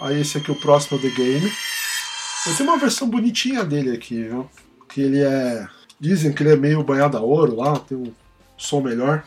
Aí esse aqui, o próximo é The Game. Eu tenho uma versão bonitinha dele aqui, viu? Que ele é. Dizem que ele é meio banhado a ouro lá, tem um som melhor.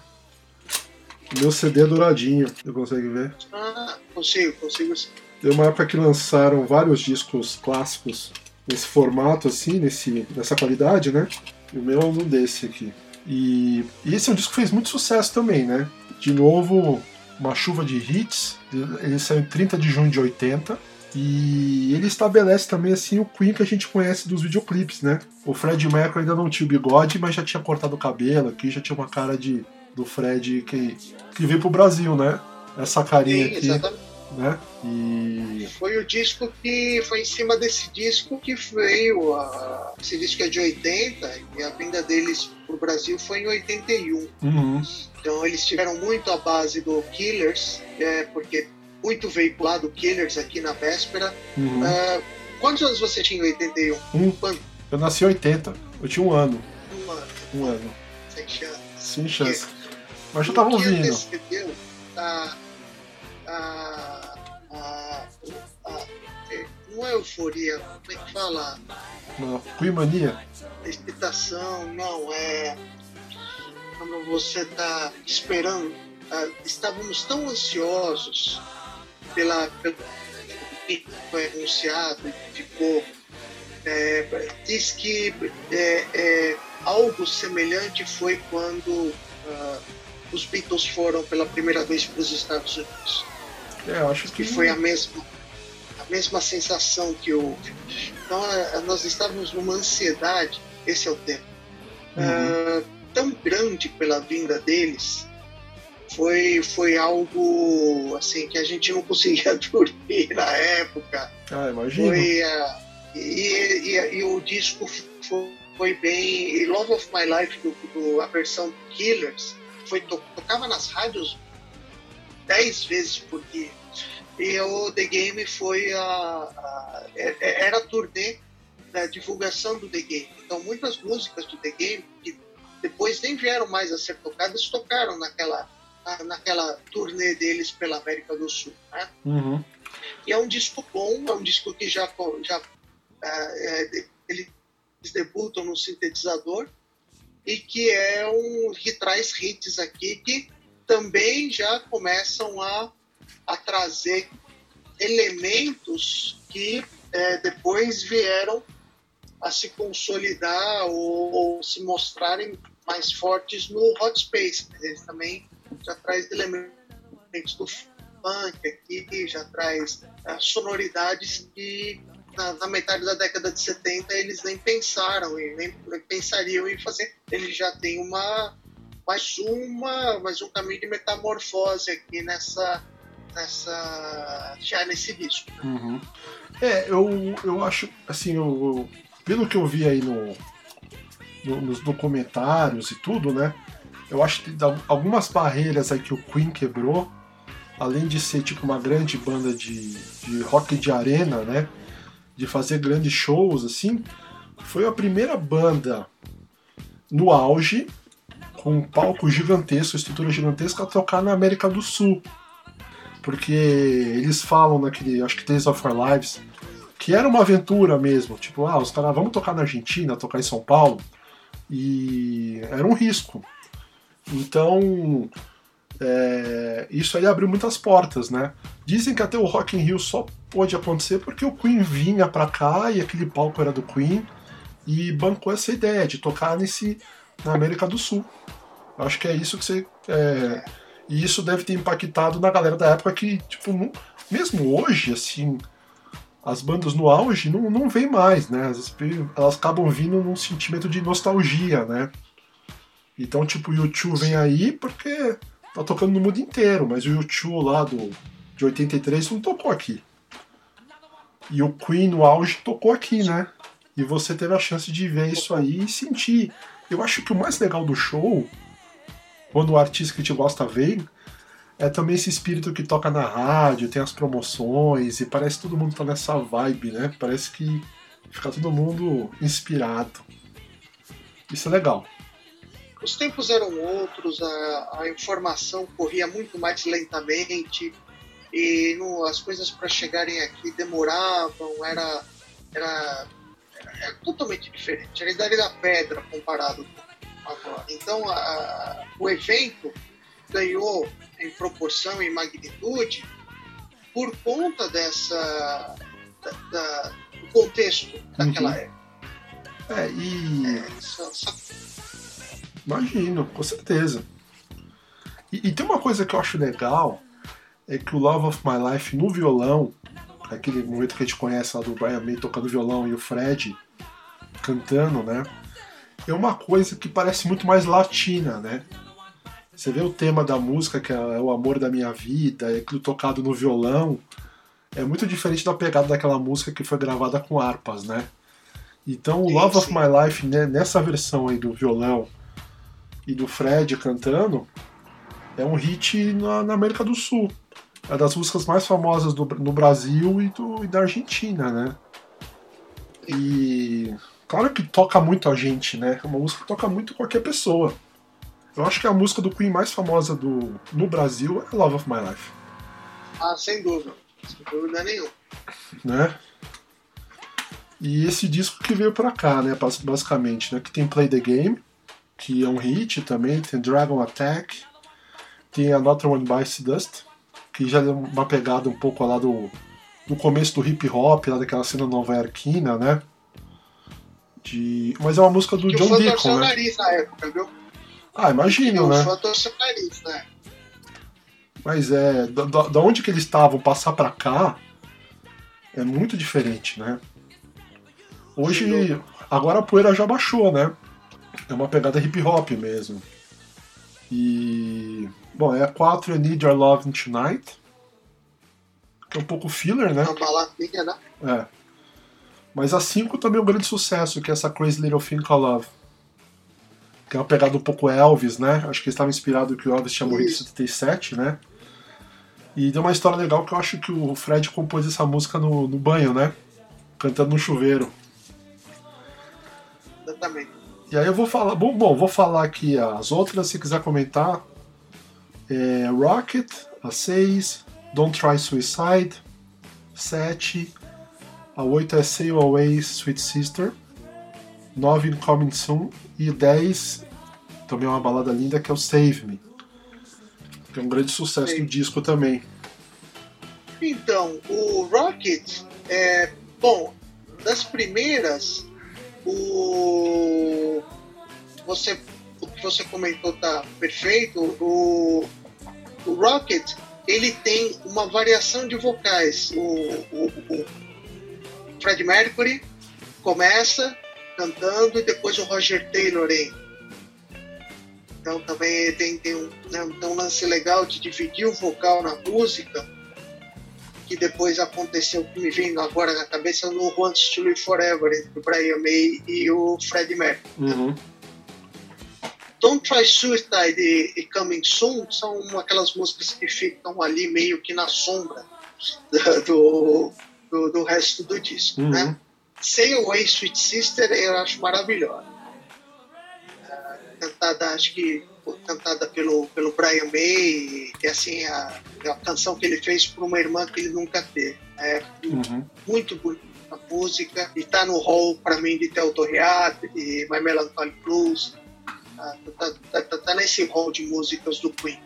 Meu CD é douradinho, você consegue ver? Ah, consigo, consigo sim. Tem uma época que lançaram vários discos clássicos nesse formato, assim, nesse, nessa qualidade, né? E o meu é um desse aqui. E, e esse é um disco que fez muito sucesso também, né? De novo, uma chuva de hits. Ele saiu em 30 de junho de 80. E ele estabelece também assim o Queen que a gente conhece dos videoclipes, né? O Fred Mercury ainda não tinha o bigode, mas já tinha cortado o cabelo aqui, já tinha uma cara de do Fred que, que veio pro Brasil, né? Essa carinha Sim, aqui. Exatamente né? E foi o disco que foi em cima desse disco que veio a, esse disco é de 80 e a vinda deles pro Brasil foi em 81. Uhum. Então eles tiveram muito a base do Killers, é, porque muito veiculado Killers aqui na véspera. Uhum. Uh, quantos anos você tinha em 81? Um. Quando? Eu nasci em 80, eu tinha um ano. Um ano. Um ano. Sem chance. Sem chance. Mas eu tava ouvindo. A, a, a, a, não é euforia, como é que fala? Uma cuimania? Excitação, não, é quando você está esperando. Ah, estávamos tão ansiosos pela, pelo que foi anunciado e ficou. É, diz que é, é, algo semelhante foi quando ah, os Beatles foram pela primeira vez para os Estados Unidos. É, eu acho que... que foi a mesma a mesma sensação que houve. Então é, nós estávamos numa ansiedade, esse é o tema, uhum. uh, tão grande pela vinda deles. Foi, foi algo assim que a gente não conseguia dormir na época. Ah, imagina. Foi, uh, e, e, e, o disco foi, foi bem. E Love of My Life, do, do, a versão Killers, foi, tocava nas rádios dez vezes por dia. E o The Game foi a, a é, é, era a turnê da divulgação do The Game. Então muitas músicas do The Game que depois nem vieram mais a ser tocadas tocaram naquela naquela turnê deles pela América do Sul. Né? Uhum. E é um disco bom, é um disco que já já é, eles debutam no sintetizador e que é um que traz hits aqui que também já começam a, a trazer elementos que é, depois vieram a se consolidar ou, ou, se mostrarem mais fortes no Hot Space. Eles também já traz elementos do funk aqui, já traz é, sonoridades que na, na, metade da década de 70 eles nem pensaram e nem pensariam em fazer. Eles já têm uma mais uma, mais um caminho de metamorfose aqui nessa, nessa já nesse disco. Uhum. É, eu, eu acho, assim, eu, eu, pelo que eu vi aí no, no, nos documentários e tudo, né? Eu acho que algumas barreiras aí que o Queen quebrou, além de ser tipo uma grande banda de, de rock de arena, né? De fazer grandes shows, assim, foi a primeira banda no auge com um palco gigantesco, estrutura gigantesca, a tocar na América do Sul. Porque eles falam naquele, acho que Days of Our Lives, que era uma aventura mesmo. Tipo, ah, os caras, vamos tocar na Argentina, tocar em São Paulo. E era um risco. Então, é, isso aí abriu muitas portas, né? Dizem que até o Rock in Rio só pôde acontecer porque o Queen vinha pra cá e aquele palco era do Queen e bancou essa ideia de tocar nesse na América do Sul. Acho que é isso que você. É, e isso deve ter impactado na galera da época que, tipo, não, mesmo hoje, assim, as bandas no auge não, não vem mais, né? Elas, elas acabam vindo num sentimento de nostalgia, né? Então, tipo, o YouTube vem aí porque tá tocando no mundo inteiro, mas o YouTube lá do, de 83 não tocou aqui. E o Queen no auge tocou aqui, né? E você teve a chance de ver isso aí e sentir eu acho que o mais legal do show, quando o artista que te gosta vem, é também esse espírito que toca na rádio, tem as promoções, e parece que todo mundo tá nessa vibe, né? Parece que fica todo mundo inspirado. Isso é legal. Os tempos eram outros, a, a informação corria muito mais lentamente, e no, as coisas para chegarem aqui demoravam, era, era, era, totalmente diferente. Era a idade da pedra comparado com. Então a, o evento ganhou em proporção e magnitude por conta dessa da, da, do contexto daquela uhum. época. É, e. É, só, só... Imagino, com certeza. E, e, tem uma coisa que eu acho legal, é que o Love of My Life no violão, aquele momento que a gente conhece lá do Brian May tocando violão e o Fred cantando, né? É uma coisa que parece muito mais latina, né? Você vê o tema da música, que é o amor da minha vida, é aquilo tocado no violão, é muito diferente da pegada daquela música que foi gravada com harpas, né? Então o Love of My Life, né, nessa versão aí do violão e do Fred cantando, é um hit na, na América do Sul. É das músicas mais famosas do, no Brasil e, do, e da Argentina, né? E claro que toca muito a gente, né? É uma música que toca muito qualquer pessoa. Eu acho que a música do Queen mais famosa do, no Brasil é Love of My Life. Ah, sem dúvida. Sem dúvida nenhuma. Né? E esse disco que veio pra cá, né? Basicamente, né? Que tem Play the Game, que é um hit também, tem Dragon Attack, tem Another One Bites Dust, que já é uma pegada um pouco lá do, do começo do hip hop, lá daquela cena nova iorquina, né? De... Mas é uma música do que John Deacon, né? nariz na época, viu? Ah, imagino, né? seu nariz, né? Mas é, da, da onde que eles estavam passar para cá é muito diferente, né? Hoje, agora a poeira já baixou, né? É uma pegada hip hop mesmo. E. Bom, é a 4 I Need Your Love Tonight. Que é um pouco filler, né? Uma baladinha, né? É. Mas a 5 também é um grande sucesso, que é essa Crazy Little Thing Called Love. Que é uma pegada um pouco Elvis, né? Acho que estava inspirado que o Elvis tinha morrido em 77, né? E tem uma história legal que eu acho que o Fred compôs essa música no, no banho, né? Cantando no chuveiro. Exatamente. E aí eu vou falar. Bom, bom, vou falar aqui as outras, se quiser comentar. É Rocket, a 6, Don't Try Suicide, 7, a 8 é Sail Away, Sweet Sister, 9 Coming Soon e 10, também é uma balada linda, que é o Save Me que é um grande sucesso do disco também. Então, o Rocket, é, bom, das primeiras, o você o que você comentou tá perfeito. O, o Rocket ele tem uma variação de vocais. O, o, o Fred Mercury começa cantando e depois o Roger Taylor entra. Então também tem, tem, um, né, um lance legal de dividir o vocal na música, que depois aconteceu, que me vem agora na cabeça, no Wants to Live Forever, entre o Brian May e o Freddie Mercury. Uhum. Don't Try Suicide e, e Coming Soon são aquelas músicas que ficam ali meio que na sombra do, do, do resto do disco, uhum. né? Say Away Sweet Sister eu acho maravilhosa cantada, acho que cantada pelo, pelo Brian May, que é assim, a, a canção que ele fez para uma irmã que ele nunca teve. É uhum. muito bonita a música, e tá no hall para mim de Theo e My Melancholy Blues. Tá, tá, tá, tá, tá nesse hall de músicas do Queen.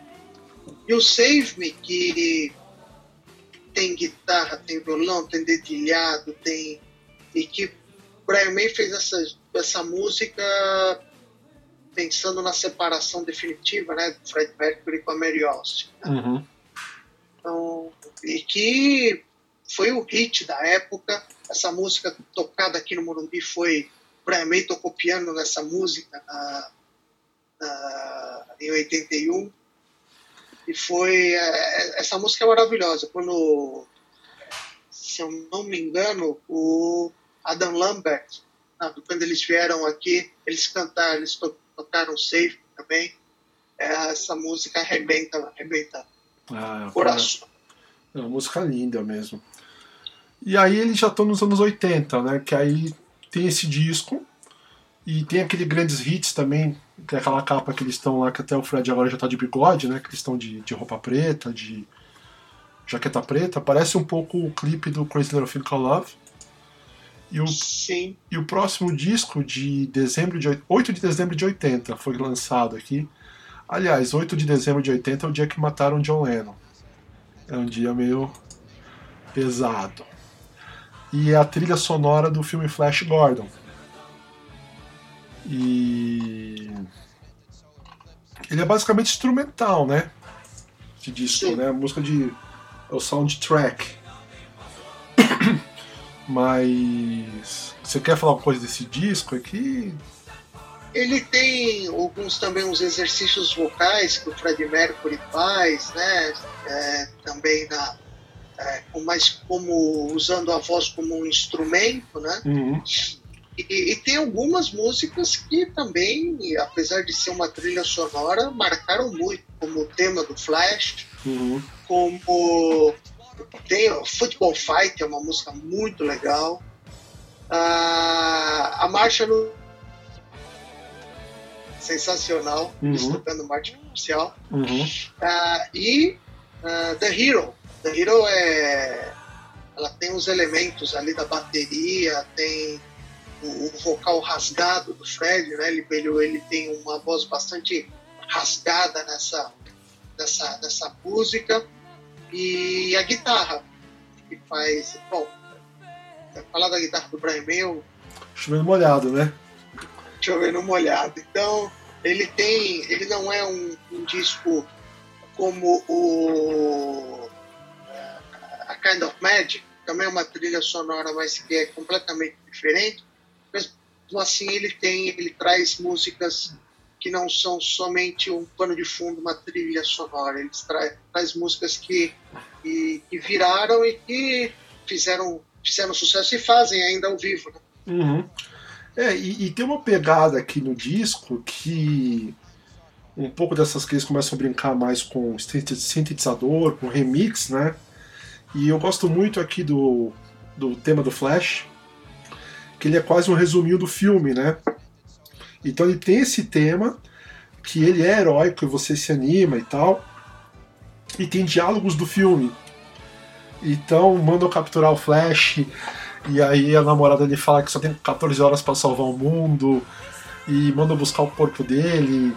E o Save Me, que tem guitarra, tem violão, tem dedilhado, tem. E que Brian May fez essa, essa música pensando na separação definitiva né, do Fred Mercury com a Mary Austin. Né? Uhum. Então, e que foi o hit da época. Essa música tocada aqui no Morumbi foi. Brian May tocou piano nessa música na, na, em 81. E foi. É, essa música é maravilhosa. Quando, se eu não me engano, o Adam Lambert, quando eles vieram aqui, eles cantaram, eles tocaram Safe também. É, essa música arrebenta, arrebenta. Ah, coração. É uma música linda mesmo. E aí eles já estão nos anos 80, né? Que aí tem esse disco e tem aquele grandes hits também, que é aquela capa que eles estão lá, que até o Fred agora já tá de bigode, né? Que eles estão de, de roupa preta, de, jaqueta preta, parece um pouco o clipe do Crazy Little Thing Called Love. E o, Sim. e o próximo disco de dezembro de 8 de dezembro de 80 foi lançado aqui. Aliás, 8 de dezembro de 80 é o dia que mataram John Lennon. É um dia meio pesado. E é a trilha sonora do filme Flash Gordon. E ele é basicamente instrumental, né? Esse disco, Sim. né? Música de é o soundtrack. Mas você quer falar uma coisa desse disco aqui? Ele tem alguns também uns exercícios vocais que o Fred Mercury faz, né? É, também na, é, mais como usando a voz como um instrumento, né? Uhum. E, e tem algumas músicas que também, apesar de ser uma trilha sonora, marcaram muito, como o tema do Flash, Uhum. como tem o Football Fight, é uma música muito legal. Ah, a marcha no sensacional, Uhum. eles tocando marcha comercial. Uhum. Ah, e ah, The Hero. The Hero é. Ela tem os elementos ali da bateria, tem o, o vocal rasgado do Fred, né? Ele, ele, ele tem uma voz bastante rasgada nessa, nessa, nessa música. E a guitarra, que faz. Bom, falar da guitarra do Brian May, eu Chovendo molhado, né? chovendo molhado. Então, ele tem. Ele não é um, um disco como o A Kind of Magic, também é uma trilha sonora, mas que é completamente diferente. Mesmo assim, ele tem, ele traz músicas que não são somente um pano de fundo, uma trilha sonora. Ele traz, traz músicas que, que, que viraram e que fizeram, fizeram sucesso e fazem ainda ao vivo. Né? Uhum. É, e, e tem uma pegada aqui no disco que um pouco dessas que eles começam a brincar mais com sintetizador, com remix, né? E eu gosto muito aqui do, do tema do Flash, que ele é quase um resuminho do filme, né? Então ele tem esse tema, que ele é heróico e você se anima e tal, e tem diálogos do filme. Então mandam capturar o Flash, e aí a namorada dele fala que só tem 14 horas para salvar o mundo, e manda buscar o corpo dele.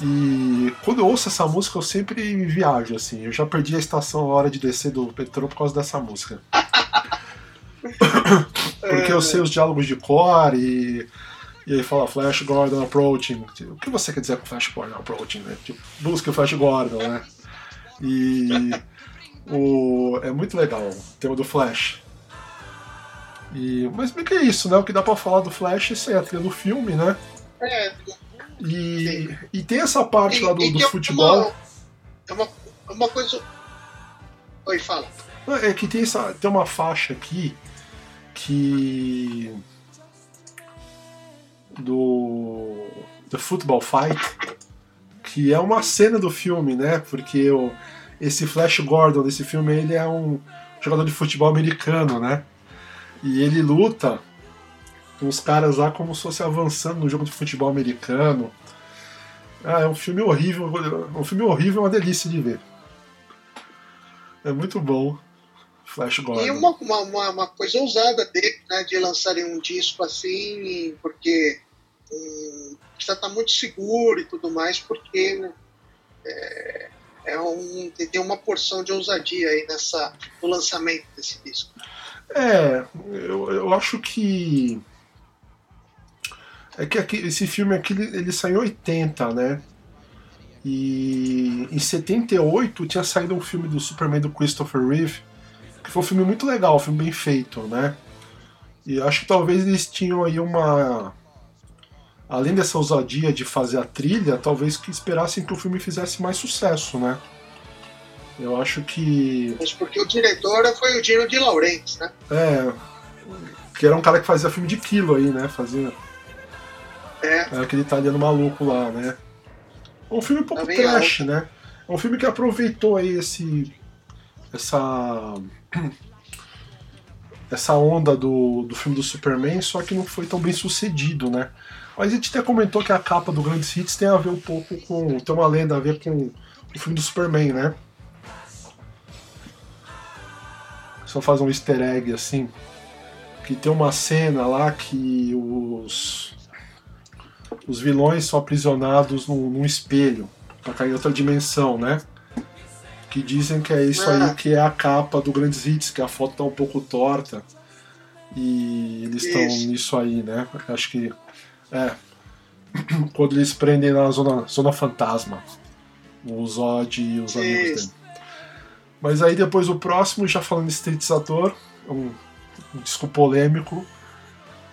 E quando eu ouço essa música, eu sempre viajo, assim. Eu já perdi a estação a hora de descer do metrô por causa dessa música. Porque eu sei os diálogos de cor e. E aí fala Flash Gordon approaching. O que você quer dizer com Flash Gordon approaching, né? Tipo, busca o Flash Gordon, né? E. O, é muito legal o tema do Flash. E, mas bem que é isso, né? O que dá pra falar do Flash, isso é a trilha do filme, né? É, E, e tem essa parte lá do, E- e do que é futebol. Uma, é uma, uma coisa. Oi, fala. É que tem, essa, tem uma faixa aqui que. Do. The Football Fight, que é uma cena do filme, né? Porque o, esse Flash Gordon desse filme ele é um jogador de futebol americano, né? E ele luta com os caras lá como se fosse avançando no jogo de futebol americano. Ah, é um filme horrível, um filme horrível, uma delícia de ver. É muito bom. Flash Gordon. E uma, uma, uma, coisa ousada dele, né, de lançarem um disco assim, porque hum, precisa estar muito seguro e tudo mais, porque é, é um, tem uma porção de ousadia aí nessa, no lançamento desse disco. É, eu, eu acho que. É que aqui, esse filme aqui ele, ele saiu em 80, né? E em 78 tinha saído um filme do Superman do Christopher Reeve, foi um filme muito legal, um filme bem feito, né? E acho que talvez eles tinham aí uma. Além dessa ousadia de fazer a trilha, talvez que esperassem que o filme fizesse mais sucesso, né? Eu acho que. Mas porque o diretor foi o Dino de Laurentiis, né? É. Que era um cara que fazia filme de quilo aí, né? Fazia. É, Era aquele italiano maluco lá, né? É um filme um pouco Também é trash, né? É um filme que aproveitou aí esse. Essa. essa onda do, do filme do Superman, só que não foi tão bem sucedido, né? Mas a gente até comentou que a capa do Grandes Hits tem a ver um pouco com. tem uma lenda a ver com o filme do Superman, né? só fazer um easter egg assim, que tem uma cena lá que os os vilões são aprisionados num, num espelho pra cair em outra dimensão, né? Que dizem que é isso aí que é a capa do Grandes Hits, que a foto tá um pouco torta. E eles estão nisso aí, né? Acho que. É. Quando eles prendem na zona, zona fantasma. O Zod e os amigos dele. Mas aí depois o próximo, já falando de sintetizador, um, um disco polêmico,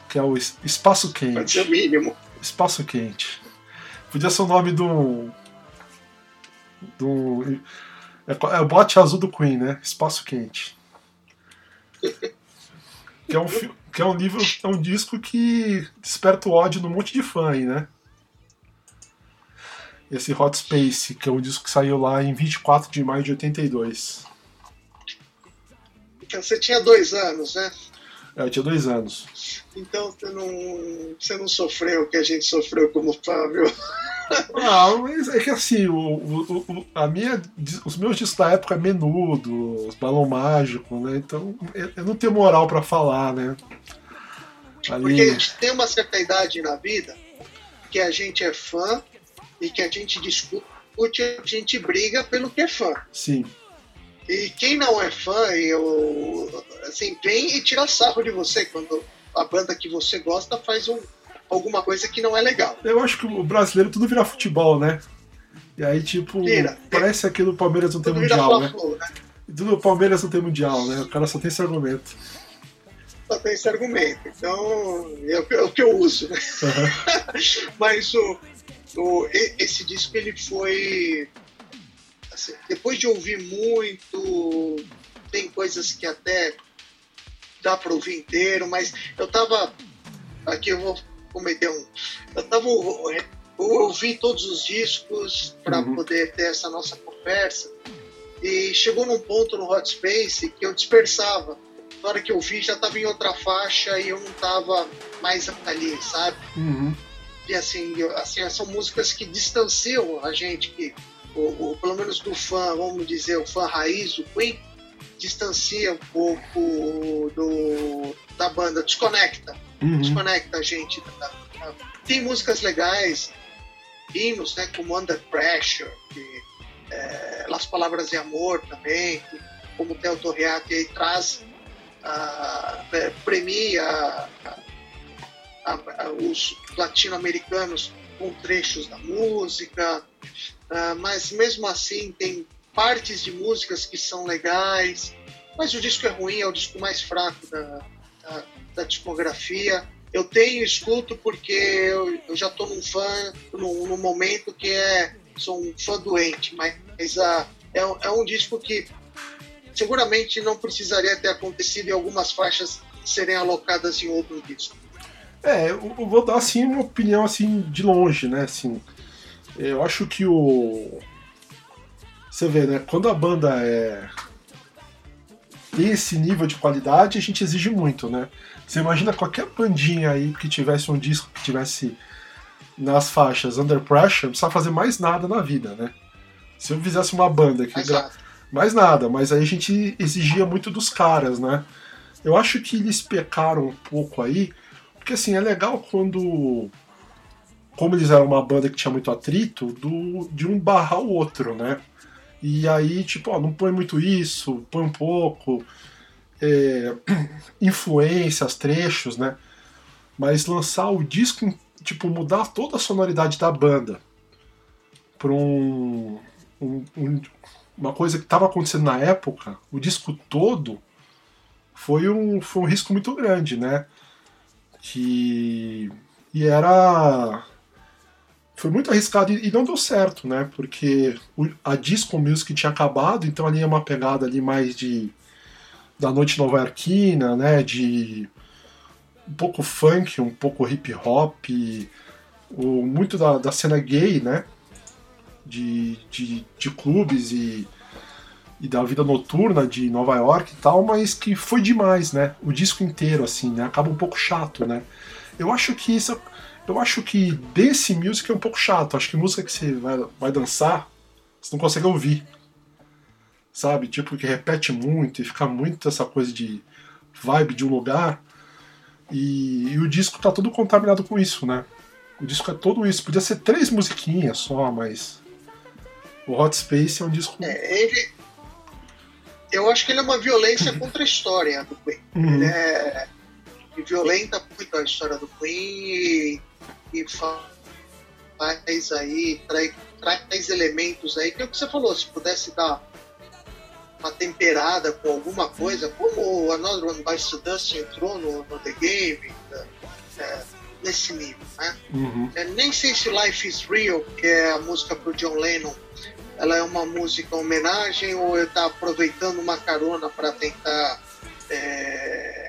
que é o Espaço Quente. Pode ser o mínimo. Espaço Quente. Podia ser o nome do. do é, é o bote azul do Queen, né? Espaço Quente. que é um, que é um livro, é um disco que desperta o ódio num monte de fã aí, né? Esse Hot Space, que é um disco que saiu lá em 24 de maio de 82. Então você tinha dois anos, né? É, eu tinha dois anos. Então você não, você não sofreu o que a gente sofreu como viu? Ah, mas é que assim, o, o, o, a minha, os meus discos da época é menudo, os balão mágico, né? Então eu não tenho moral para falar, né? Ali... Porque a gente tem uma certa idade na vida que a gente é fã e que a gente discute, a gente briga pelo que é fã. Sim. E quem não é fã, eu, assim, vem e tira sarro de você quando a banda que você gosta faz um, alguma coisa que não é legal. Eu acho que o brasileiro tudo vira futebol, né? E aí, tipo, vira. parece aquilo o Palmeiras não tem mundial, né? né? Tudo o Palmeiras não tem mundial, né? O cara só tem esse argumento. Só tem esse argumento. Então, é o que, é o que eu uso, né? Uhum. Mas o, o, esse disco, ele foi... Assim, depois de ouvir muito, tem coisas que até dá para ouvir inteiro, mas eu tava... Aqui eu vou um. Eu tava. Eu ouvi todos os discos para uhum. poder ter essa nossa conversa. E chegou num ponto no Hot Space que eu dispersava. Na hora que eu vi, já estava em outra faixa e eu não estava mais ali, sabe? Uhum. E assim, eu, assim, são músicas que distanciam a gente, que, o, o, pelo menos do fã, vamos dizer, o fã raiz, o Queen, distancia um pouco do, da banda, desconecta uhum. desconecta a gente. Tem músicas legais, hinos, né, como Under Pressure, que, é, Las Palavras de Amor também, que, como o Theo Torriati aí traz, é, premia a, a, os latino-americanos com trechos da música, uh, mas mesmo assim tem partes de músicas que são legais, mas o disco é ruim, é o disco mais fraco da, da, discografia. Eu tenho, escuto porque eu, eu já estou num fã, num, num, momento que é, sou um fã doente, mas uh, é, é um disco que seguramente não precisaria ter acontecido em algumas faixas serem alocadas em outro disco. É, eu vou dar assim uma opinião assim de longe, né? Assim, eu acho que o você vê, né? Quando a banda é tem esse nível de qualidade, a gente exige muito, né? Você imagina qualquer bandinha aí que tivesse um disco que tivesse nas faixas Under Pressure, não precisava fazer mais nada na vida, né? Se eu fizesse uma banda que. Gra... Mais nada, mas aí a gente exigia muito dos caras, né? Eu acho que eles pecaram um pouco aí, porque assim, é legal quando. Como eles eram uma banda que tinha muito atrito, do, de um barrar o outro, né? E aí, tipo, ó, não põe muito isso, põe um pouco é, influências, trechos, né? Mas lançar o disco, tipo, mudar toda a sonoridade da banda para um, um, um, uma coisa que estava acontecendo na época, o disco todo foi um, foi um risco muito grande, né? Que e era foi muito arriscado e não deu certo, né? Porque a disco music tinha acabado, então ali é uma pegada ali mais de da noite nova-iorquina, né? De um pouco funk, um pouco hip hop, o, muito da, da cena gay, né? De, de, de clubes e, e da vida noturna de Nova York e tal, mas que foi demais, né? O disco inteiro, assim, né? Acaba um pouco chato, né? Eu acho que isso. Eu acho que desse music é um pouco chato. Acho que música que você vai, vai dançar, você não consegue ouvir sabe? Tipo, que repete muito e fica muito essa coisa de vibe de um lugar. E, e, o disco tá todo contaminado com isso, né? O disco é todo isso. Podia ser três musiquinhas só, mas. O Hot Space é um disco. É, ele. Eu acho que ele é uma violência contra a história do Queen. Uhum. É. Ele violenta muito a história do Queen e, e faz aí, traz, traz elementos aí, que é o que você falou, se pudesse dar uma temperada com alguma coisa, como Another One Bites the Dust entrou no, no The Game, é, é, nesse nível, né? Uhum. É, nem sei se Life is Real, que é a música pro John Lennon, ela é uma música homenagem ou ele tá aproveitando uma carona para tentar é,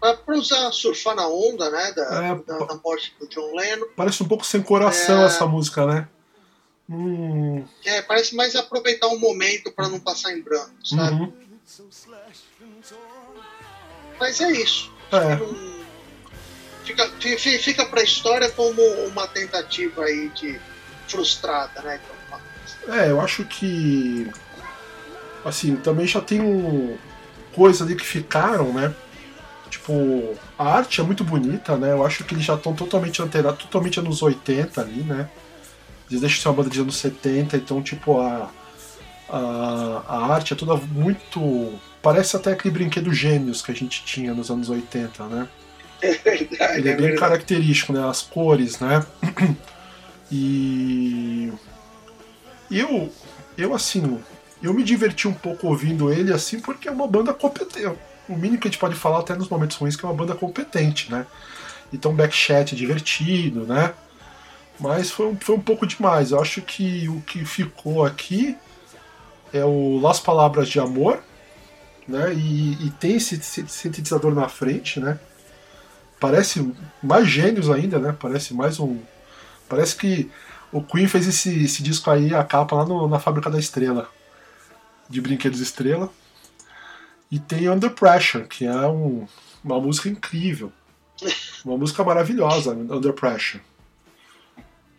para usar surfar na onda, né, da, é, da, da, morte do John Lennon. Parece um pouco sem coração é, essa música, né? Hum. É, parece mais aproveitar o um momento para não passar em branco, sabe? Uhum. Mas é isso. É. Fica, fica para a história como uma tentativa aí de frustrada, né? É, eu acho que assim também já tem um, coisas ali que ficaram, né? Tipo, a arte é muito bonita, né? Eu acho que eles já estão totalmente antenados, totalmente anos 80 ali, né? Eles deixam ser uma banda de anos 70, então, tipo, a, a, a arte é toda muito. Parece até aquele brinquedo Gêmeos que a gente tinha nos anos 80, né? É verdade. Ele é, é bem característico, né? As cores, né? E. Eu, eu assim, eu me diverti um pouco ouvindo ele assim, porque é uma banda competente. O mínimo que a gente pode falar até nos momentos ruins que é uma banda competente, né? Então backchat é divertido, né? Mas foi, foi um pouco demais. Eu acho que o que ficou aqui é o Las Palavras de Amor, né? E, e tem esse sintetizador na frente, né? Parece mais gênios ainda, né? Parece mais um. Parece que o Queen fez esse, esse disco aí, a capa lá no, na Fábrica da Estrela, de Brinquedos Estrela. E tem Under Pressure, que é um, uma música incrível. Uma música maravilhosa, Under Pressure.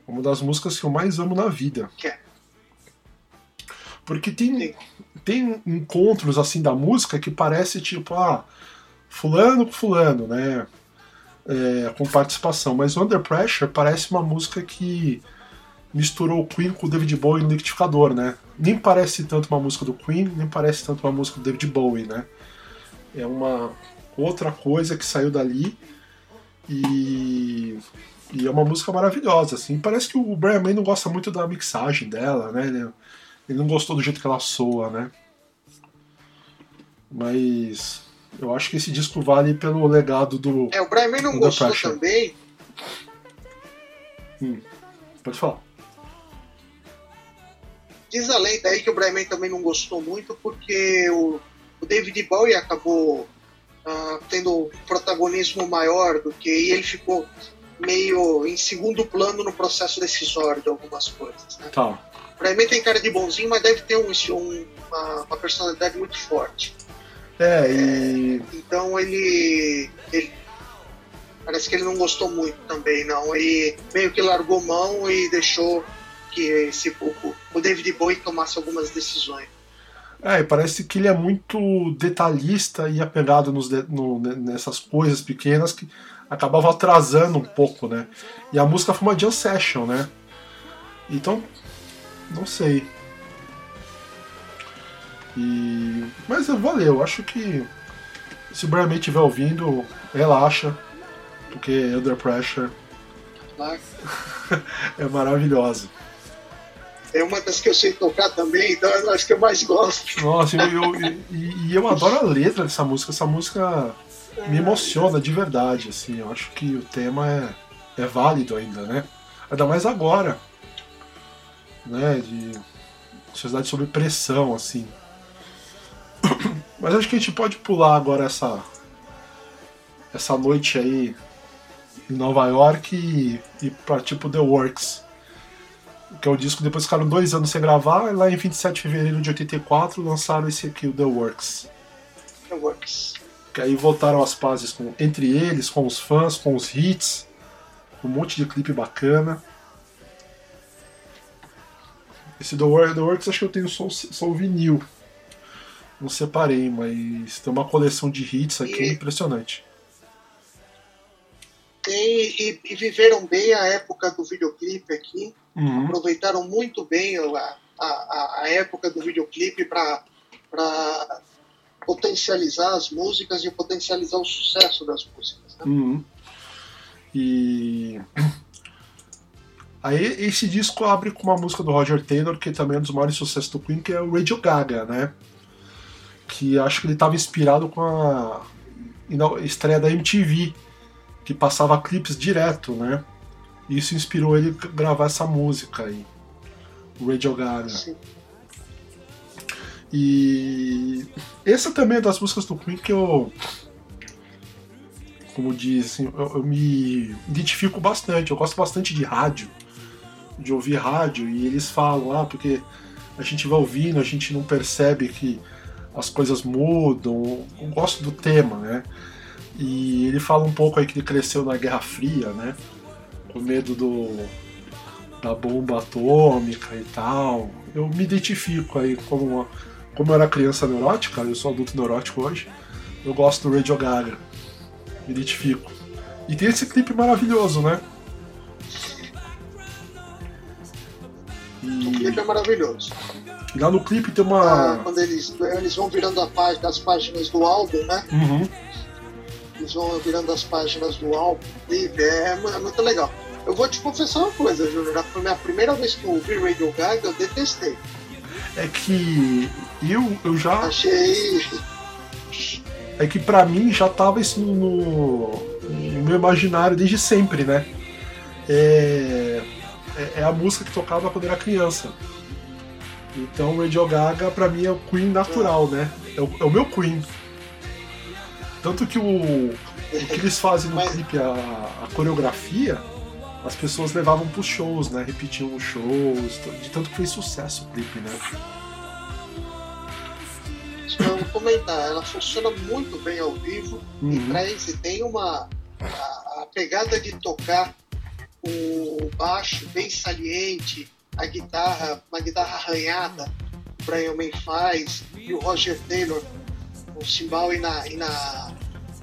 Uma das músicas que eu mais amo na vida. É. Porque tem, tem encontros assim da música que parece tipo, ah, fulano com fulano, né? É, com participação. Mas Under Pressure parece uma música que misturou o Queen com o David Bowie no liquidificador, né? Nem parece tanto uma música do Queen, nem parece tanto uma música do David Bowie, né? É uma outra coisa que saiu dali e e é uma música maravilhosa, assim. Parece que o Brian May não gosta muito da mixagem dela, né? Ele, ele não gostou do jeito que ela soa, né? Mas eu acho que esse disco vale pelo legado do. É, o Brian May não gostou Pressure. também. Hum, pode falar. Diz a lenda aí que o Brian May também não gostou muito porque o, o David Bowie acabou uh, tendo um protagonismo maior do que e ele ficou meio em segundo plano no processo decisório de algumas coisas. Né? Tá. Pra mim tem cara de bonzinho, mas deve ter um, um, uma, uma, personalidade muito forte. É, e... É, então ele, ele, Parece que ele não gostou muito também, não. E meio que largou mão e deixou que esse, o, o David Bowie tomasse algumas decisões. É, parece que ele é muito detalhista e apegado nos, no, nessas coisas pequenas que acabava atrasando um pouco, né? E a música foi uma jam session, né? Então, não sei. E... Mas valeu, acho que se o Brian May estiver ouvindo, relaxa, porque Under Pressure é maravilhosa. É uma das que eu sei tocar também, então é das que eu mais gosto. Nossa, eu, eu, e, e eu adoro a letra dessa música. Essa música me emociona de verdade, assim. Eu acho que o tema é, é válido ainda, né? Ainda mais agora, né? De sociedade sob pressão, assim. Mas acho que a gente pode pular agora essa essa noite aí em Nova York e, e pra tipo The Works. Que é o disco depois ficaram dois anos sem gravar, e lá em 27 de fevereiro de 84 lançaram esse aqui, o The Works. The Works que aí voltaram as pazes com, entre eles, com os fãs, com os hits, um monte de clipe bacana. Esse The, Work, The Works acho que eu tenho só, só o vinil. Não separei, mas tem uma coleção de hits aqui e... impressionante. E, e, viveram bem a época do videoclipe aqui. Uhum. Aproveitaram muito bem a, a, a época do videoclipe para potencializar as músicas e potencializar o sucesso das músicas. Né? Uhum. E aí esse disco abre com uma música do Roger Taylor, que também é um dos maiores sucessos do Queen, que é o Radio Gaga, né? Que acho que ele estava inspirado com a estreia da MTV que passava clipes direto, né? Isso inspirou ele a gravar essa música aí, o Radio Gaga. Sim. E essa também é das músicas do Queen que eu, como dizem, eu, eu me identifico bastante. Eu gosto bastante de rádio, de ouvir rádio, e eles falam, ah, porque a gente vai ouvindo, a gente não percebe que as coisas mudam. Eu gosto do tema, né? E ele fala um pouco aí que ele cresceu na Guerra Fria, né? Com medo do, da bomba atômica e tal. Eu me identifico aí como uma, como eu era criança neurótica, eu sou adulto neurótico hoje. Eu gosto do Radio Gaga. Me identifico. E tem esse clipe maravilhoso, né? E... O clipe é maravilhoso. E lá no clipe tem uma. Ah, quando eles, eles vão virando a página, as páginas do álbum, né? Uhum eles vão virando as páginas do álbum, e é, é muito legal. Eu vou te confessar uma coisa, Júnior. Foi a primeira vez que eu ouvi Radio Gaga, eu detestei. É que eu, eu já. Achei. É que pra mim já tava isso no, no meu imaginário desde sempre, né? É, é, é, a música que tocava quando era criança. Então Radio Gaga pra mim é o Queen natural, é. né? É o, é o meu Queen. Tanto que o, o que eles fazem no Mas... clipe, a, a, coreografia, as pessoas levavam pros shows, né? Repetiam os shows, de tanto que fez sucesso o clipe, né? Vamos comentar, ela funciona muito bem ao vivo uhum. e traz e tem uma a, a, pegada de tocar o baixo bem saliente, a guitarra, uma guitarra arranhada, o Brian May faz e o Roger Taylor o cimbal e na, e na,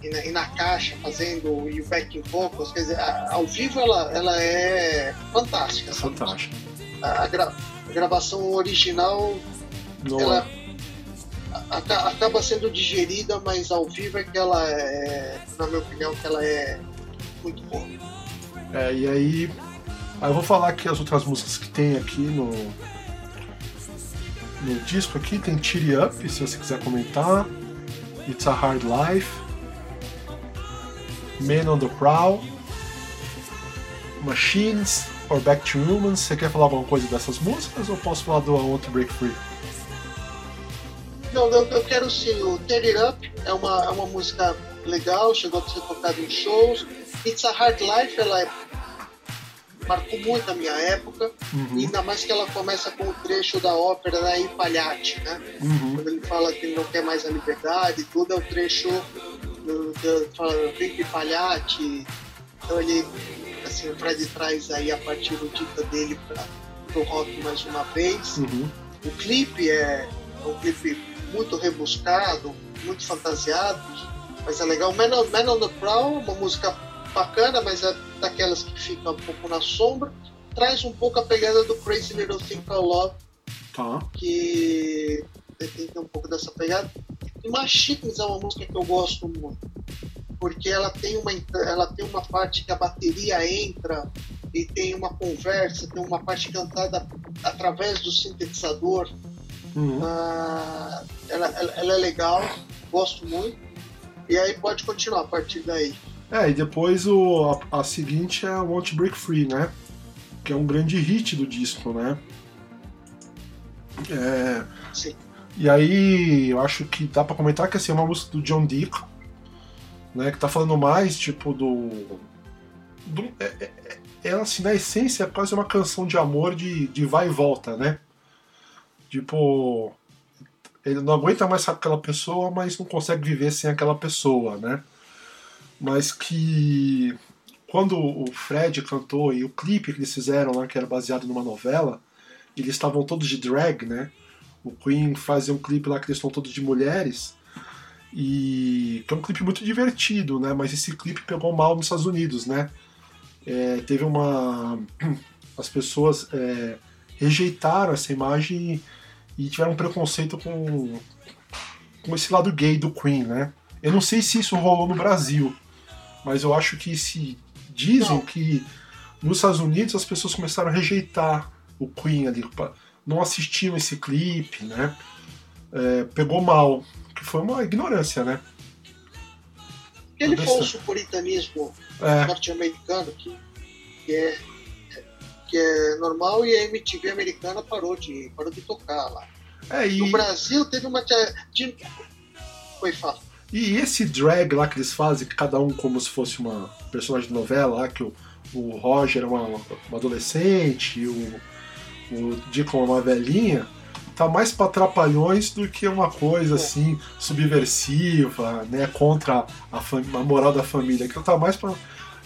e na, e na caixa fazendo e o backing vocals, quer dizer, a, ao vivo ela, ela é fantástica. Fantástica. A, a, gra, a, gravação original Não. ela a, acaba sendo digerida, mas ao vivo é que ela é, na minha opinião, que ela é muito boa. É, e aí, aí eu vou falar aqui as outras músicas que tem aqui no, no disco aqui, tem Cheer Up, se você quiser comentar. It's a Hard Life, Men on the Prowl, Machines or Back to Humans. Você quer falar alguma coisa dessas músicas ou posso falar do to Break Free? Não, eu, eu quero sim. O Tear It Up é uma, é uma música legal, chegou a ser tocada em shows. It's a Hard Life, ela é marcou muito a minha época, uhum. ainda mais que ela começa com o trecho da ópera da Impalhate, né? Uhum. Quando ele fala que ele não quer mais a liberdade, tudo é o trecho do, do, vem Impalhate, então ele, assim, o Fred traz aí a partir do dita dele para o rock mais uma vez. Uhum. O clipe é, é um clipe muito rebuscado, muito fantasiado, mas é legal. Man on, Man on the Prowl, uma música bacana, mas é daquelas que ficam um pouco na sombra. Traz um pouco a pegada do Crazy Little Thing Called Love, tá. que tem um pouco dessa pegada. E Machines é uma música que eu gosto muito, porque ela tem uma, ela tem uma parte que a bateria entra e tem uma conversa, tem uma parte cantada através do sintetizador. Uhum. Ah, ela, ela, ela é legal, gosto muito. E aí pode continuar a partir daí. É, e depois o, a, a seguinte é Want to Break Free, né? Que é um grande hit do disco, né? É, Sim. E aí eu acho que dá para comentar que assim, é uma música do John Deacon, né? Que tá falando mais tipo do. do é, é, é, assim, na essência é quase uma canção de amor de, de vai e volta, né? Tipo. Ele não aguenta mais aquela pessoa, mas não consegue viver sem aquela pessoa, né? mas que quando o Fred cantou e o clipe que eles fizeram lá, que era baseado numa novela, eles estavam todos de drag, né? O Queen fazia um clipe lá que eles estão todos de mulheres. E que é um clipe muito divertido, né? Mas esse clipe pegou mal nos Estados Unidos, né? É, teve uma. As pessoas é, rejeitaram essa imagem e, e tiveram um preconceito com, com esse lado gay do Queen, né? Eu não sei se isso rolou no Brasil, mas eu acho que se dizem Não. que nos Estados Unidos as pessoas começaram a rejeitar o Queen ali, não assistiam esse clipe, né? É, pegou mal, que foi uma ignorância, né? Aquele Dessa- falso puritanismo É, norte-americano que, que é, que é normal e a MTV americana parou de, parou de tocar lá. é e, No Brasil teve uma. De... Foi fácil. e esse drag lá que eles fazem, que cada um como se fosse uma personagem de novela lá, que o, o Roger é uma, uma adolescente, o, o Deacon é uma velhinha, tá mais pra trapalhões do que uma coisa assim, subversiva, né, contra a, a moral da família. Aquilo tá mais pra.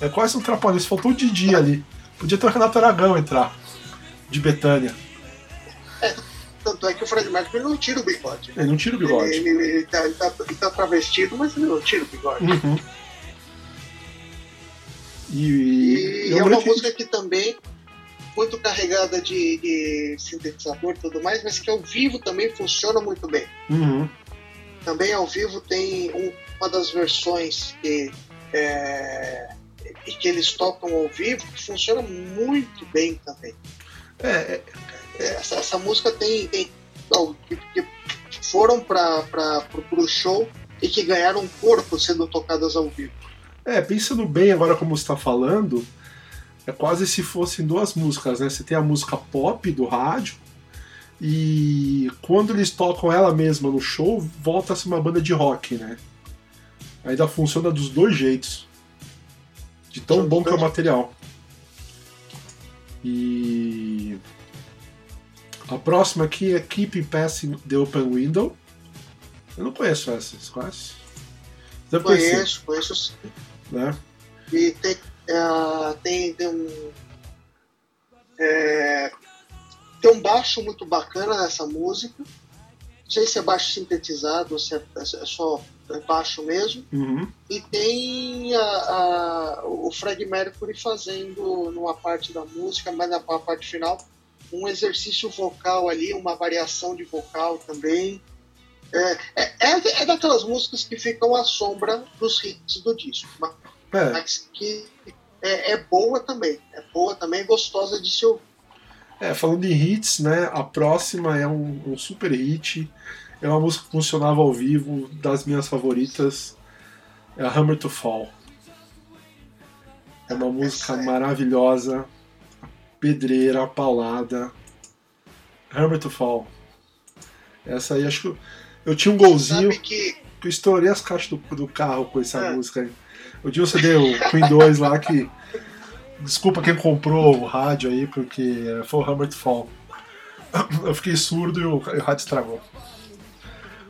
É quase um trapalhões, faltou o Didi ali. Podia ter o Renato Aragão entrar, de Betânia. Tanto é que o Fred Mercury não tira o bigode. Ele não tira o bigode. Ele, ele, ele tá, ele, tá, ele tá travestido, mas ele não tira o bigode. Uhum. E, E, eu é uma que- música que também muito carregada de, de sintetizador e tudo mais, mas que ao vivo também funciona muito bem. Uhum. Também ao vivo tem um- uma das versões que, é, que eles tocam ao vivo que funciona muito bem também. É, é, É, Essa, essa música tem, tem que, foram para o show e que ganharam corpo sendo tocadas ao vivo. É, pensando bem agora como você está falando, é quase se fossem duas músicas, né? Você tem a música pop do rádio e quando eles tocam ela mesma no show, volta a ser uma banda de rock, né? Ainda funciona dos dois jeitos. De tão bom que é o material. E a próxima aqui é Keep Passing the Open Window. Eu não conheço essa, você conhece? Você Deve conhecer, Conheço, conheço sim. né? E tem, é, tem, tem um. é, tem um baixo muito bacana nessa música. Não sei se é baixo sintetizado ou se é, é só baixo mesmo. Uhum. E tem a- a- o Fred Mercury fazendo, numa parte da música, mas na pa- parte final, um exercício vocal ali, uma variação de vocal também. É, é, é, é daquelas músicas que ficam à sombra dos hits do disco, É, mas que é, é boa também. É boa também, gostosa de se ouvir. é, falando em hits, né? A próxima é um, um super hit. É uma música que funcionava ao vivo, das minhas favoritas. É a Hammer to Fall. É uma música é. maravilhosa, pedreira, paulada. Hammer to Fall. Essa aí, acho que eu, eu tinha um golzinho que que eu estourei as caixas do, do carro com essa É. música aí. Eu tinha um CD, o Queen 2 lá, que. Desculpa quem comprou o rádio aí, porque foi o Hammer to Fall. Eu fiquei surdo e o, o rádio estragou.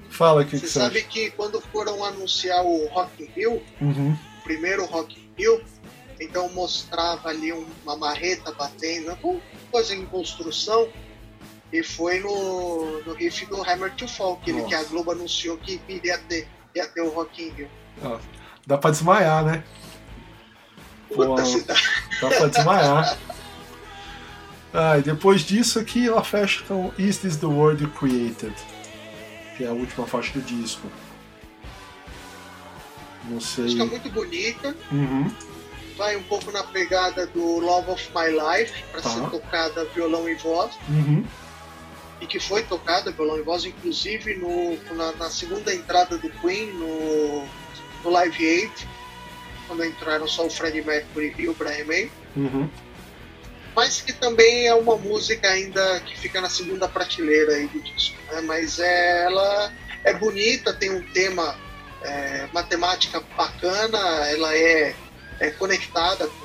Fala o que, você que você acha. sabe que quando foram anunciar o Rock in Rio, Uhum. o primeiro Rock in Rio, então mostrava ali um- uma marreta batendo, coisa em construção, e foi no, no riff do Hammer to Fall, que, ele, que a Globo anunciou que iria ter, ia ter o Rock in Rio. Ó, dá pra desmaiar, né? Pô, dá pra desmaiar. Ah, e depois disso aqui ela fecha com Is This the World You Created? Que é a última faixa do disco. Não sei. Música muito bonita, Uhum. vai um pouco na pegada do Love of My Life, para Tá. ser tocada violão e voz, Uhum. e que foi tocada violão e voz, inclusive no, na, na segunda entrada do Queen, no, no Live Aid, quando entraram só o Freddie Mercury e o Brian May. Uhum. mas que também é uma música ainda que fica na segunda prateleira aí do disco. né? Mas é- ela é bonita, tem um tema é, matemática bacana, ela é, é conectada com,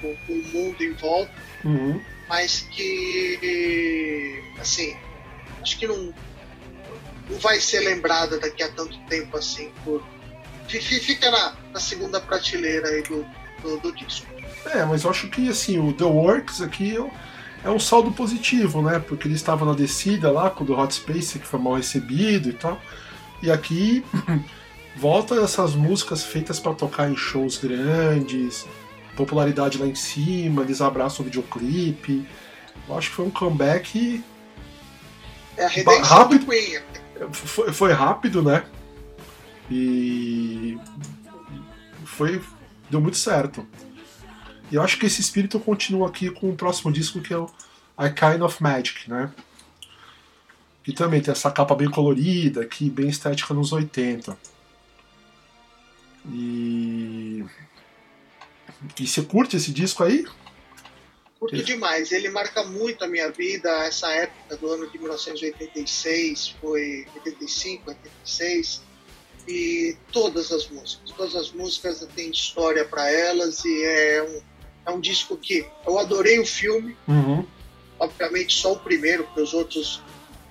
com- com o mundo em volta, Uhum. mas que assim acho que não, não vai ser lembrada daqui a tanto tempo assim por fica na, na segunda prateleira aí do, do, do disco. É, mas eu acho que assim, o The Works aqui eu- é um saldo positivo, né? Porque ele estava na descida lá com o do Hot Space, que foi mal recebido e tal. E aqui volta essas músicas feitas para tocar em shows grandes, popularidade lá em cima, eles abraçam o videoclipe. Eu acho que foi um comeback. É a rápido. Foi, foi rápido, né? E foi deu muito certo. E eu acho que esse espírito continua aqui com o próximo disco que é o I Kind of Magic, né? Que também tem essa capa bem colorida, aqui bem estética nos 80. E e você curte esse disco aí? Curto demais. Ele marca muito a minha vida. Essa época do ano de 1986, foi 85, 86. E todas as músicas. Todas as músicas têm história para elas e é um, é um disco que eu adorei o filme. Uhum. Obviamente só o primeiro, porque os outros.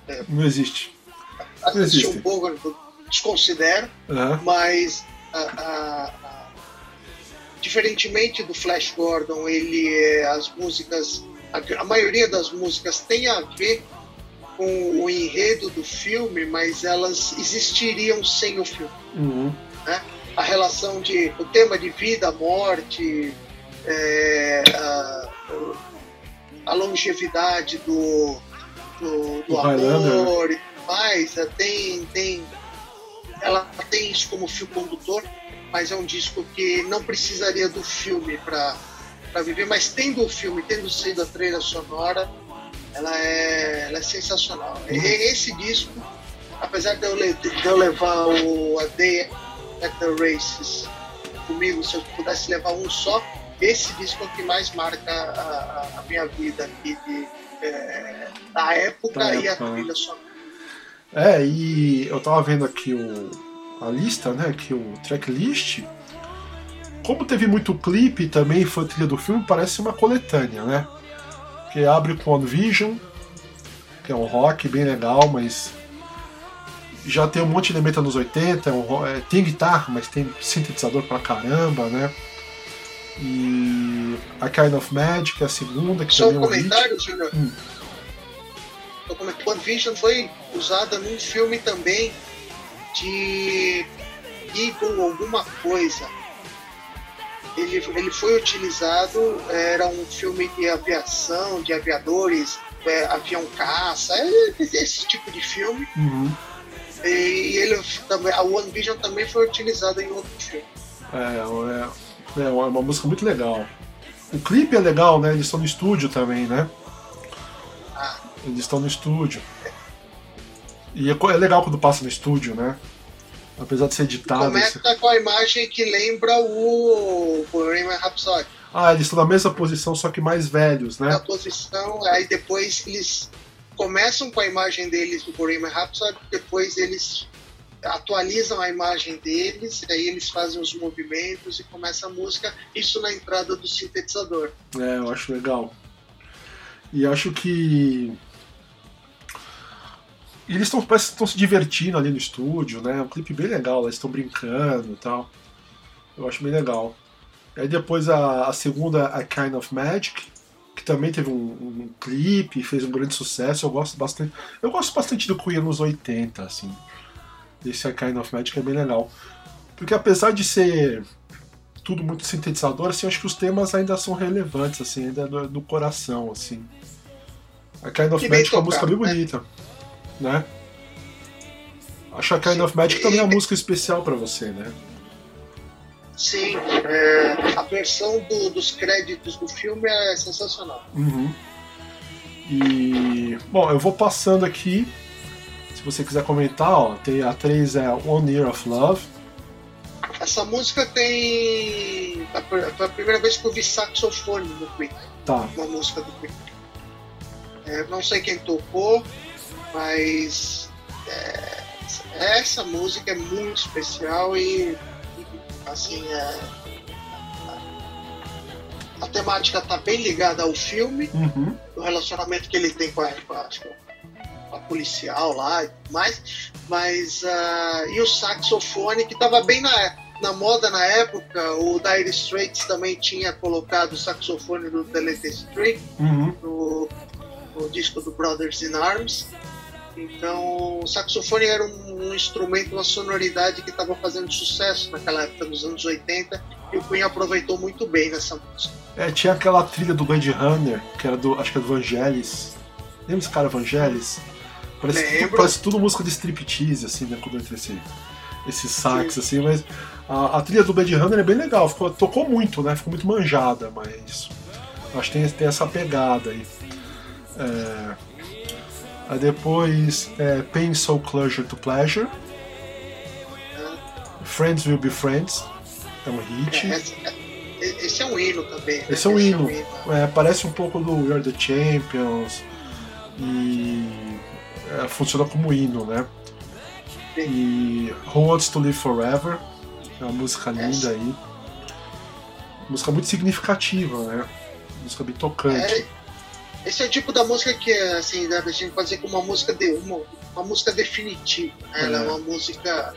É, não existe. Assisti um pouco, desconsidero. Uhum. Mas a, a diferentemente do Flash Gordon, ele é, as músicas, a, a, maioria das músicas tem a ver com o enredo do filme, mas elas existiriam sem o filme. Uhum. Né? A relação de o tema de vida, morte, é, a, a, longevidade do, do, do amor e tudo mais, tem, tem, ela tem isso como fio condutor mas é um disco que não precisaria do filme para viver, mas tendo o filme, tendo sido a trilha sonora, ela é, ela é sensacional. Uhum. Esse disco, apesar de eu, de eu levar o A Day at the Races comigo, se eu pudesse levar um só, esse disco é o que mais marca a, a minha vida aqui de, é, da época da e a trilha sonora. É, e eu tava vendo aqui o, a lista, né, que o tracklist, como teve muito clipe também foi trilha do filme, parece uma coletânea, né? Que abre com One Vision, que é um rock bem legal, mas já tem um monte de elemento nos 80, é um, é, tem guitarra, mas tem sintetizador pra caramba, né? E a Kind of Magic, a segunda, que Só também um comentário, Júnior. Hum. One Vision foi usada num filme também de Eagle alguma coisa. Ele, ele foi utilizado, era um filme de aviação, de aviadores, é, avião caça, é, esse tipo de filme. Uhum. E ele também, a One Vision também foi utilizada em outro filme. É, é, é uma música muito legal. O clipe é legal, né? Eles estão no estúdio também, né? Ah. Eles estão no estúdio. E é, é legal quando passa no estúdio, né? Apesar de ser editado. Começa esse... com a imagem que lembra o Bohemian Rhapsody. Ah, eles estão na mesma posição, só que mais velhos, né? Na posição, aí depois eles começam com a imagem deles do Bohemian Rhapsody, depois eles atualizam a imagem deles, aí eles fazem os movimentos e começa a música, isso na entrada do sintetizador. É, eu acho legal. E acho que e eles estão estão se divertindo ali no estúdio, né? É um clipe bem legal, eles estão brincando e tal. Eu acho bem legal. Aí depois a, a segunda, A Kind of Magic, que também teve um, um clipe, fez um grande sucesso. Eu gosto bastante. Eu gosto bastante do Queen nos 80, assim. Esse A Kind of Magic é bem legal. Porque apesar de ser tudo muito sintetizador, assim, acho que os temas ainda são relevantes, assim, ainda do, do coração, assim. A Kind of Magic é uma música bem né? bonita né? Acho a Kind of Magic também é uma música especial para você, né? Sim, é, a versão do, dos créditos do filme é sensacional. Uhum. E bom, eu vou passando aqui. Se você quiser comentar, ó, tem a 3 é One Year of Love. Essa música tem. Foi a primeira vez que eu vi saxofone no Queen. Tá. Uma música do Queen. É, não sei quem tocou, mas é, essa música é muito especial e, assim é, a, temática tá bem ligada ao filme, uhum. o relacionamento que ele tem com a, com a, com a policial lá e tudo mais, mas uh, e o saxofone que estava bem na na moda na época, o Dire Straits também tinha colocado o saxofone do Delete Street uhum. no, no disco do Brothers in Arms. Então, o saxofone era um, um instrumento, uma sonoridade que estava fazendo sucesso naquela época, nos anos 80, e o Queen aproveitou muito bem nessa música. É, tinha aquela trilha do Blade Runner, que era do, acho que era do Vangelis. Lembra esse cara Vangelis? Parece, tudo, parece tudo música de striptease, assim, né, quando entra esse, esse sax, Sim. assim, mas a, a, trilha do Blade Runner é bem legal, ficou, tocou muito, né, ficou muito manjada, mas acho que tem, tem essa pegada aí. É, Aí depois é, Pain So Closure to Pleasure. Friends Will Be Friends. É um hit. É, esse é um hino também. Né? Esse é um esse hino. É, um hino. é, parece um pouco do We Are the Champions. E é, funciona como hino, né? Sim. E Who Wants to Live Forever. É uma música linda aí. Música muito significativa, né? Música bem tocante. É, esse é o tipo da música que, assim, a gente pode dizer que uma música de uma, uma música definitiva. Né? Ela é uma música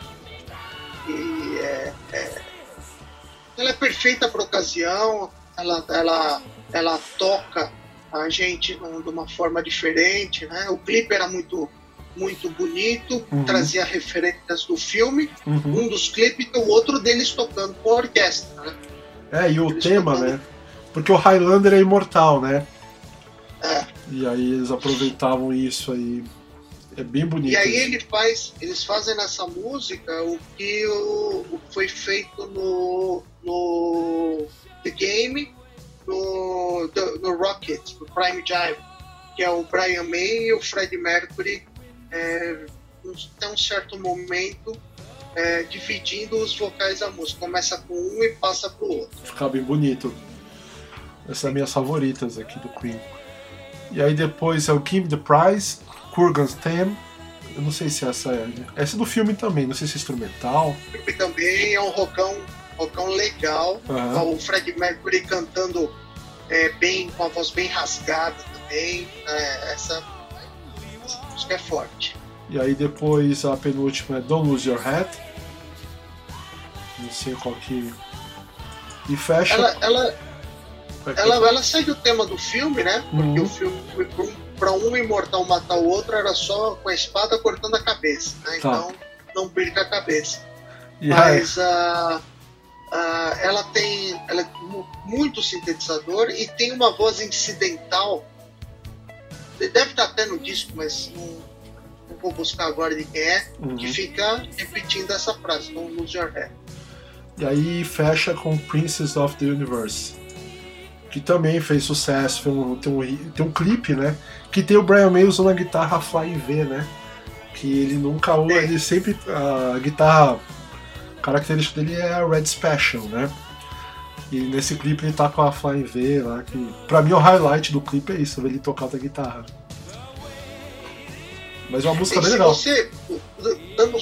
que é, é, ela é perfeita para ocasião. Ela, ela, ela toca a gente de uma forma diferente, né? O clipe era muito muito bonito, uhum. trazia referências do filme, uhum. um dos clipes e o outro deles tocando com a orquestra, né? É, e o eles tema, tocando... né? Porque o Highlander é imortal, né? É. E aí eles aproveitavam isso aí. É bem bonito. E aí ele faz, eles fazem nessa música o que o, o foi feito no, no The Game, no, no Rocket, no Prime Jive, que é o Brian May e o Fred Mercury é, tem um certo momento é, dividindo os vocais da música. Começa com um e passa pro outro. Fica bem bonito. Essas são minhas favoritas aqui do Queen. E aí depois é o Give the Prize, Kurgan's Theme. Eu não sei se essa é. Essa é do filme também, não sei se é instrumental. O filme também é um rocão, rocão legal. Uhum. O Fred Mercury cantando é, bem, com a voz bem rasgada também. É, essa, essa música é forte. E aí depois a penúltima é Don't Lose Your Head. Não sei qual que. E fecha. Ela, ela, ela, ela segue o tema do filme, né? Porque uhum. o filme, para um imortal matar o outro, era só com a espada cortando a cabeça. Né? Tá. Então, não perca a cabeça. Mas uh, uh, ela tem ela é muito sintetizador e tem uma voz incidental. Deve estar até no disco, mas não, não vou buscar agora de quem é, uhum. que fica repetindo essa frase, não lose your head. E aí fecha com Princess of the Universe que também fez sucesso, tem um, tem um, tem um clipe, né? Que tem o Brian May usando a guitarra Flying V, né? Que ele nunca usa, ele sempre. A guitarra característica dele é a Red Special, né? E nesse clipe ele tá com a Flying V lá, que pra mim o highlight do clipe é isso, ver ele tocar a guitarra. Mas é uma música bem legal. Você, dando,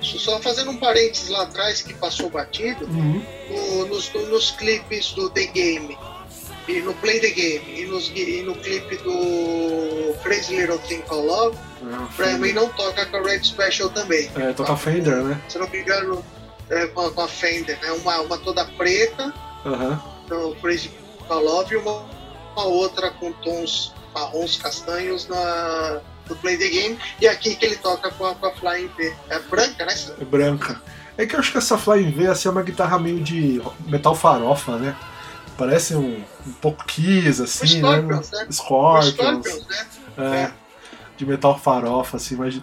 só fazendo um parênteses lá atrás que passou batido, uhum. no, nos, nos clipes do The Game, e no Play the Game e, nos, e no clipe do Crazy Little Thing Called Love, ah, Brian May não toca com a Red Special também. É, toca a Fender, né? Se não me engano, é, com, a, Fender, né? Uma, uma toda preta, uhum. no Crazy Call Love, e uma, uma outra com tons marrons castanhos na, do Play the Game, e aqui que ele toca com a, com a Flying V. É branca, né? É branca. É que eu acho que essa Flying V assim, é uma guitarra meio de metal farofa, né? Parece um, um pouco Kiss, assim, né? Scorpions, né? Scorpions. Scorpions né? É, é. De metal farofa, assim, mais,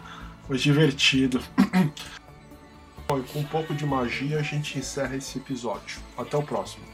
mais divertido. Bom, e com um pouco de magia a gente encerra esse episódio. Até o próximo.